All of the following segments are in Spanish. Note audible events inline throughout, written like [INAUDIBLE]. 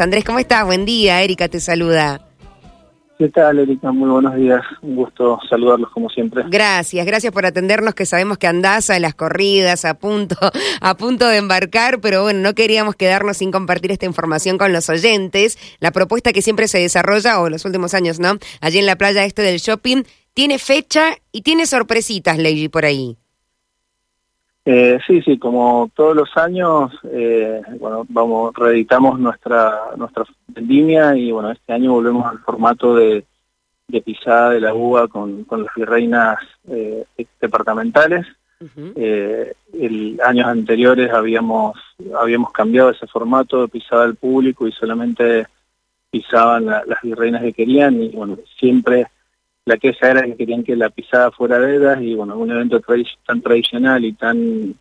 Andrés, ¿cómo estás? Buen día, Erika te saluda. ¿Qué tal, Erika? Muy buenos días. Un gusto saludarlos como siempre. Gracias, gracias por atendernos, que sabemos que andás a las corridas, a punto, [LAUGHS] a punto de embarcar, pero bueno, no queríamos quedarnos sin compartir esta información con los oyentes. La propuesta que siempre se desarrolla, o los últimos años, ¿no? Allí en la playa este del shopping, tiene fecha y tiene sorpresitas, Lady, por ahí. Eh, sí, sí, como todos los años, eh, bueno, vamos, reeditamos nuestra nuestra línea y bueno, este año volvemos al formato de, de pisada de la uva con, con las virreinas eh, departamentales. eh, el años anteriores habíamos habíamos cambiado ese formato de pisada al público y solamente pisaban la, las virreinas que querían y bueno, siempre la queja era que querían que la pisada fuera de ellas y bueno, un evento tan tradicional y tan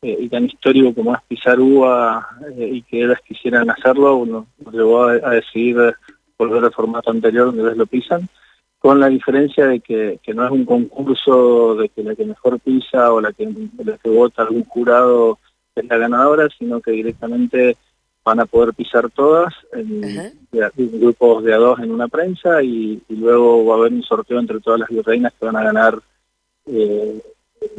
eh, y tan histórico como es pisar uva eh, y que ellas quisieran hacerlo, uno nos llevó a, a, decidir volver al formato anterior donde ellas lo pisan, con la diferencia de que, que, no es un concurso de que la que mejor pisa o la que, la que vota algún jurado es la ganadora, sino que directamente van a poder pisar todas en, de, grupos de a dos en una prensa y, y, luego va a haber un sorteo entre todas las virreinas que van a ganar eh,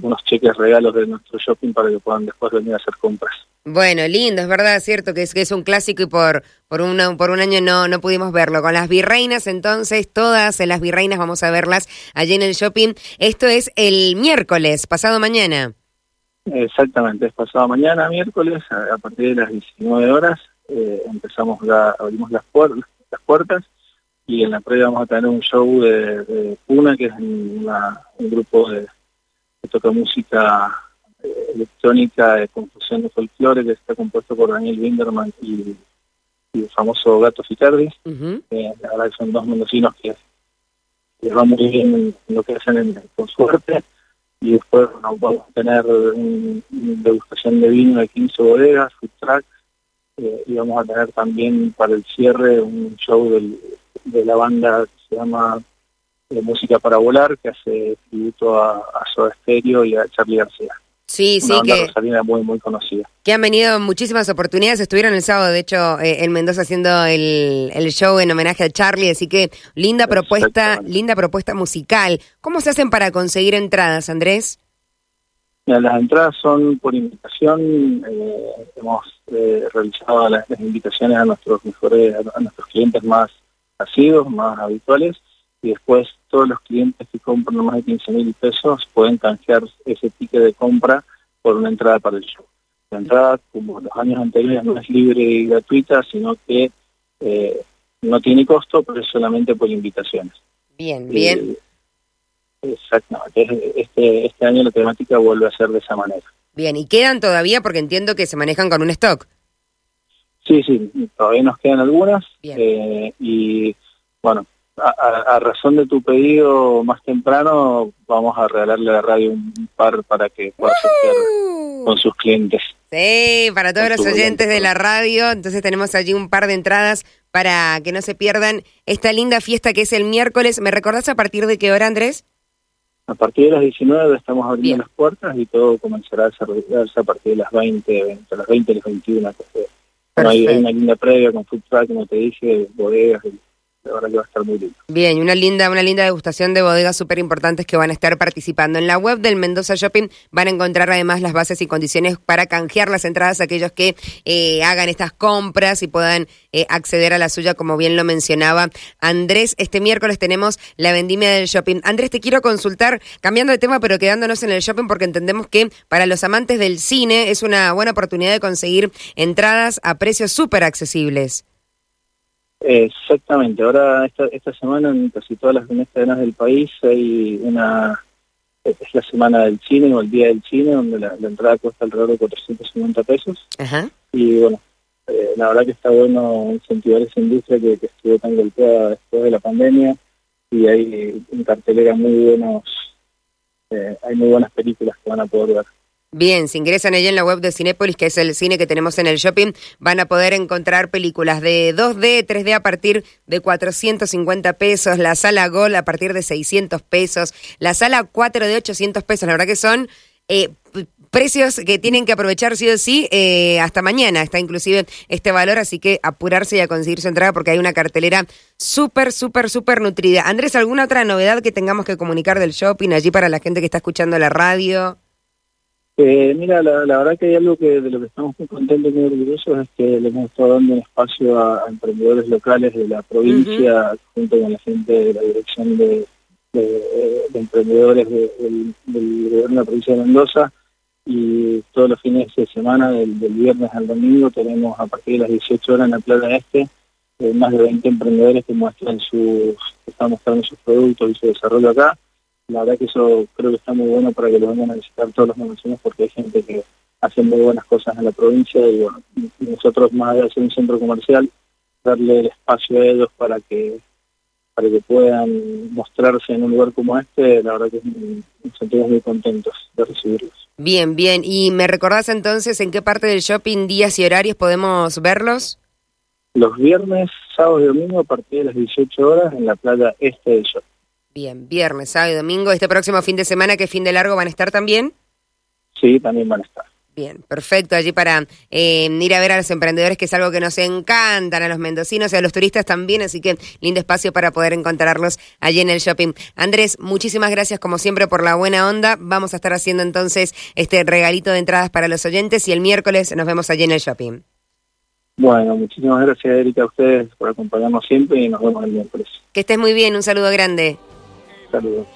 unos cheques regalos de nuestro shopping para que puedan después venir a hacer compras. Bueno, lindo, es verdad, es cierto que es, que es un clásico y por, por, una, por un año no, no pudimos verlo. Con las virreinas, entonces, todas las virreinas vamos a verlas allí en el shopping. Esto es el miércoles, pasado mañana. Exactamente, es pasado mañana, miércoles, a, a partir de las 19 horas, eh, empezamos la, abrimos las, puer las puertas y en la previa vamos a tener un show de, de Puna, que es una, un grupo de, que toca música eh, electrónica de confusión de folclore, que está compuesto por Daniel Winderman y, y el famoso Gato Ficardi. Uh -huh. eh, la verdad que son dos mendocinos que les va muy bien en lo que hacen en, con suerte y después bueno, vamos a tener una degustación de vino de 15 bodegas, food truck, eh, y vamos a tener también para el cierre un show de la banda que se llama eh, Música para Volar, que hace tributo a, a Soda Stereo y a Charlie García. Sí, una sí, banda que, rosarina muy, muy conocida. que han venido muchísimas oportunidades. Estuvieron el sábado, de hecho, eh, en Mendoza haciendo el, el show en homenaje a Charlie, así que linda propuesta, linda propuesta musical. ¿Cómo se hacen para conseguir entradas, Andrés? Mira, las entradas son por invitación. Eh, hemos eh, realizado las, las, invitaciones a nuestros mejores, a nuestros clientes más asiduos, más habituales, y después todos los clientes que compran más de 15 mil pesos pueden canjear ese ticket de compra por una entrada para el show. La entrada, como los años anteriores, no es libre y gratuita, sino que eh, no tiene costo, pero es solamente por invitaciones. Bien, bien. Eh, exactamente. Este, este año la temática vuelve a ser de esa manera. Bien, ¿y quedan todavía? Porque entiendo que se manejan con un stock. Sí, sí, todavía nos quedan algunas. Eh, y bueno, a, a, razón de tu pedido más temprano, vamos a regalarle a la radio un par para que pueda sortear con sus clientes. Sí, para todos los oyentes de la radio. Entonces tenemos allí un par de entradas para que no se pierdan esta linda fiesta que es el miércoles. ¿Me recordás a partir de qué hora, Andrés? A partir de las 19 estamos abriendo Bien. las puertas y todo comenzará a desarrollarse a partir de las 20, entre las 20 y las 21. Bueno, hay, hay, una linda previa con food truck, como te dije, bodegas, y la verdad que va a estar muy lindo. Bien, una linda, una linda degustación de bodegas súper importantes que van a estar participando. En la web del Mendoza Shopping van a encontrar además las bases y condiciones para canjear las entradas a aquellos que eh, hagan estas compras y puedan eh, acceder a la suya, como bien lo mencionaba Andrés. Este miércoles tenemos la vendimia del shopping. Andrés, te quiero consultar, cambiando de tema, pero quedándonos en el shopping, porque entendemos que para los amantes del cine es una buena oportunidad de conseguir entradas a precios súper accesibles. Exactamente, ahora esta, esta semana en casi todas las cadenas del país hay una, es la semana del cine o el día del cine, donde la, la entrada cuesta alrededor de 450 pesos. Ajá. Y bueno, eh, la verdad que está bueno incentivar esa industria que, que estuvo tan golpeada después de la pandemia y hay en cartelera muy buenos, eh, hay muy buenas películas que van a poder ver. Bien, si ingresan allí en la web de Cinépolis, que es el cine que tenemos en el shopping, van a poder encontrar películas de 2D, 3D a partir de 450 pesos, la sala Gol a partir de 600 pesos, la sala 4 de 800 pesos. La verdad que son eh, precios que tienen que aprovechar sí o sí eh, hasta mañana. Está inclusive este valor, así que apurarse y a conseguir su entrada porque hay una cartelera súper, súper, súper nutrida. Andrés, ¿alguna otra novedad que tengamos que comunicar del shopping allí para la gente que está escuchando la radio? Eh, mira, la, verdad que hay algo que de lo que estamos muy contentos y muy orgullosos es que le hemos estado dando un espacio a, emprendedores locales de la provincia, junto con la gente de la dirección de, emprendedores del, gobierno de la provincia de Mendoza. Y todos los fines de semana, del, viernes al domingo, tenemos a partir de las 18 horas en la Playa Este eh, más de 20 emprendedores que muestran sus, que están mostrando sus productos y su desarrollo acá la verdad que eso creo que está muy bueno para que lo vengan a visitar todos los mendocinos porque hay gente que hace muy buenas cosas en la provincia y bueno, nosotros más allá de ser un centro comercial, darle el espacio a ellos para que para que puedan mostrarse en un lugar como este, la verdad que nos sentimos muy contentos de recibirlos. Bien, bien. ¿Y me recordás entonces en qué parte del shopping, días y horarios podemos verlos? Los viernes, sábados y domingo a partir de las 18 horas en la playa este del shopping. Bien, viernes, sábado y domingo. ¿Este próximo fin de semana, que fin de largo, van a estar también? Sí, también van a estar. Bien, perfecto. Allí para eh, ir a ver a los emprendedores, que es algo que nos encantan, a los mendocinos y a los turistas también, así que lindo espacio para poder encontrarlos allí en el shopping. Andrés, muchísimas gracias como siempre por la buena onda. Vamos a estar haciendo entonces este regalito de entradas para los oyentes y el miércoles nos vemos allí en el shopping. Bueno, muchísimas gracias Erika a ustedes por acompañarnos siempre y nos vemos el miércoles. Que estés muy bien, un saludo grande. Saludos.